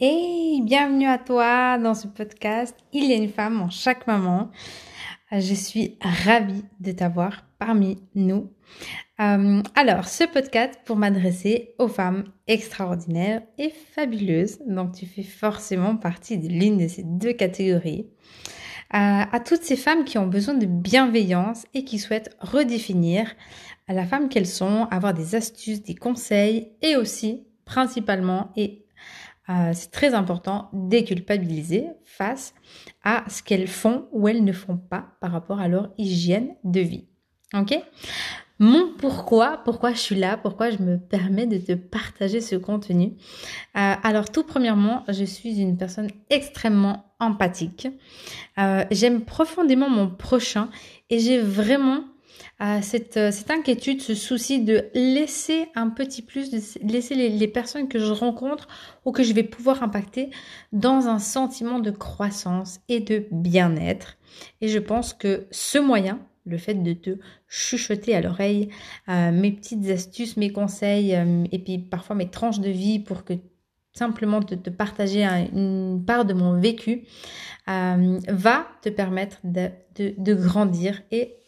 Et bienvenue à toi dans ce podcast. Il y a une femme en chaque maman. Je suis ravie de t'avoir parmi nous. Euh, alors, ce podcast pour m'adresser aux femmes extraordinaires et fabuleuses. Donc, tu fais forcément partie de l'une de ces deux catégories. Euh, à toutes ces femmes qui ont besoin de bienveillance et qui souhaitent redéfinir la femme qu'elles sont, avoir des astuces, des conseils et aussi, principalement et euh, c'est très important, déculpabiliser face à ce qu'elles font ou elles ne font pas par rapport à leur hygiène de vie. Ok? Mon pourquoi, pourquoi je suis là, pourquoi je me permets de te partager ce contenu. Euh, alors tout premièrement, je suis une personne extrêmement empathique. Euh, j'aime profondément mon prochain et j'ai vraiment cette, euh, cette, inquiétude, ce souci de laisser un petit plus, de laisser les, personnes que je rencontre ou que je vais pouvoir impacter dans un sentiment de croissance et de bien-être. Et je pense que ce moyen, le fait de te chuchoter à l'oreille euh, mes petites astuces, mes conseils euh, et puis parfois mes tranches de vie pour que simplement te, te partager une part de mon vécu va te permettre de, de, de grandir et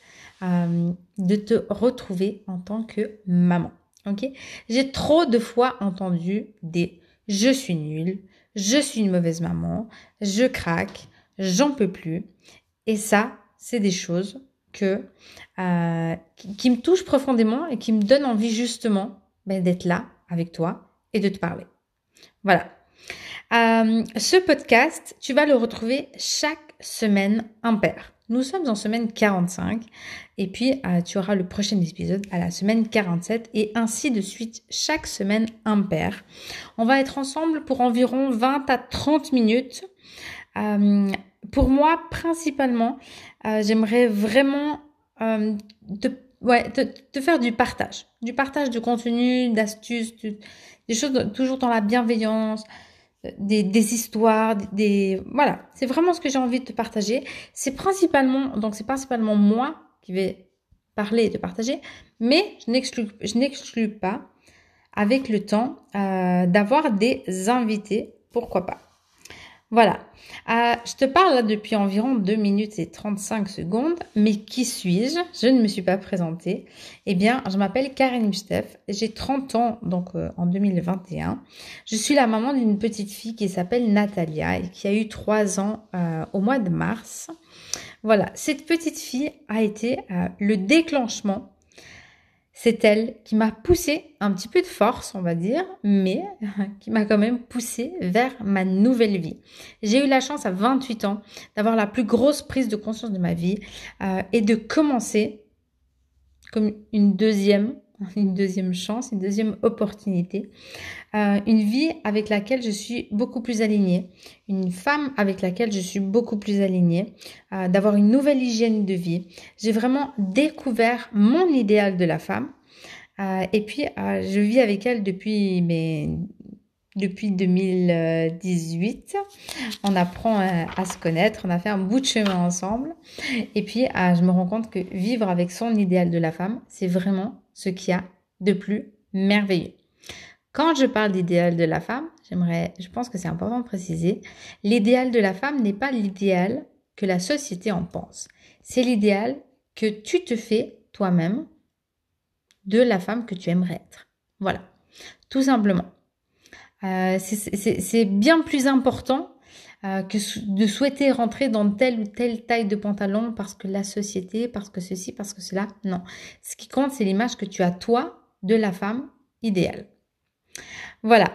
euh, de te retrouver en tant que maman. Ok? J'ai trop de fois entendu des je suis nulle, je suis une mauvaise maman, je craque, j'en peux plus. Et ça, c'est des choses que euh, qui, me touchent profondément et qui me donnent envie justement ben, d'être là avec toi et de te parler. Voilà. Euh, ce podcast, tu vas le retrouver chaque semaine impair. Nous sommes en semaine 45 et puis euh, tu auras le prochain épisode à la semaine 47 et ainsi de suite chaque semaine impair. On va être ensemble pour environ 20 à 30 minutes. Euh, pour moi, principalement, euh, j'aimerais vraiment te, faire du partage. Du partage de contenu, d'astuces, des choses toujours dans la bienveillance, des, histoires, des voilà, c'est vraiment ce que j'ai envie de te partager. C'est principalement donc c'est principalement moi qui vais parler et te partager, mais je n'exclus je n'exclus pas avec le temps euh, d'avoir des invités, pourquoi pas? Voilà. Euh, je te parle depuis environ 2 minutes et 35 secondes, mais qui suis-je? Je ne me suis pas présentée. Eh bien, je m'appelle Karen Steph, j'ai 30 ans, donc euh, en 2021. Je suis la maman d'une petite fille qui s'appelle Natalia et qui a eu 3 ans euh, au mois de mars. Voilà, cette petite fille a été le déclenchement c'est elle qui m'a poussé un petit peu de force, on va dire, mais qui m'a quand même poussé vers ma nouvelle vie. J'ai eu la chance à 28 ans d'avoir la plus grosse prise de conscience de ma vie euh, et de commencer comme une deuxième une deuxième chance, une deuxième opportunité, euh, une vie avec laquelle je suis beaucoup plus alignée, une femme avec laquelle je suis beaucoup plus alignée, euh, d'avoir une nouvelle hygiène de vie. J'ai vraiment découvert mon idéal de la femme euh, et puis je vis avec elle depuis mais depuis 2018. On apprend à se connaître, on a fait un bout de chemin ensemble. Et puis, je me rends compte que vivre avec son idéal de la femme, c'est vraiment ce qu'il y a de plus merveilleux. Quand je parle d'idéal de la femme, j'aimerais, je pense que c'est important de préciser, l'idéal de la femme n'est pas l'idéal que la société en pense. C'est l'idéal que tu te fais toi-même de la femme que tu aimerais être. Voilà, tout simplement. Euh, c'est bien plus important euh, que de souhaiter rentrer dans telle ou telle taille de pantalon parce que la société, parce que ceci, parce que cela. Non. Ce qui compte, c'est l'image que tu as toi de la femme idéale. Voilà.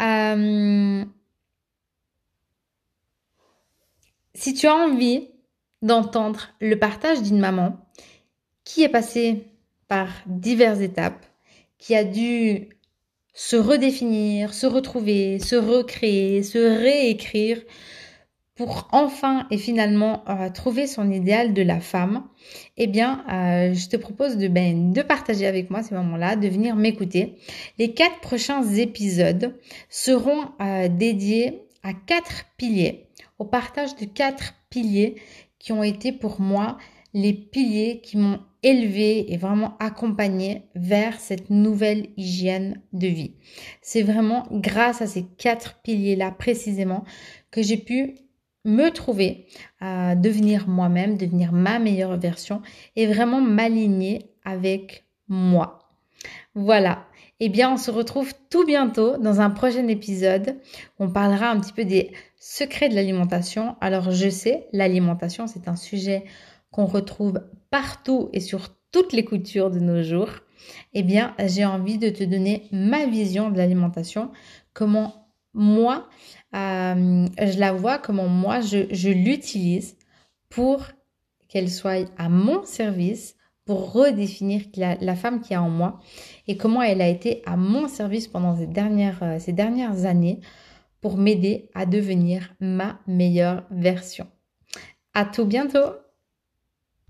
Euh, si tu as envie d'entendre le partage d'une maman qui est passée par diverses étapes, qui a dû se redéfinir, se retrouver, se recréer, se réécrire pour enfin et finalement euh, trouver son idéal de la femme, eh bien, euh, je te propose de, ben, de partager avec moi ces moments-là, de venir m'écouter. Les quatre prochains épisodes seront euh, dédiés à quatre piliers, au partage de quatre piliers qui ont été pour moi les piliers qui m'ont élevé et vraiment accompagné vers cette nouvelle hygiène de vie. C'est vraiment grâce à ces quatre piliers-là précisément que j'ai pu me trouver, à devenir moi-même, devenir ma meilleure version et vraiment m'aligner avec moi. Voilà. Eh bien, on se retrouve tout bientôt dans un prochain épisode. On parlera un petit peu des secrets de l'alimentation. Alors, je sais, l'alimentation, c'est un sujet qu'on retrouve partout et sur toutes les coutures de nos jours. Eh bien, j'ai envie de te donner ma vision de l'alimentation, comment moi, euh, je la vois, comment moi, je, l'utilise pour qu'elle soit à mon service, pour redéfinir la, femme qui est en moi et comment elle a été à mon service pendant ces dernières, euh, ces dernières années pour m'aider à devenir ma meilleure version. À tout bientôt!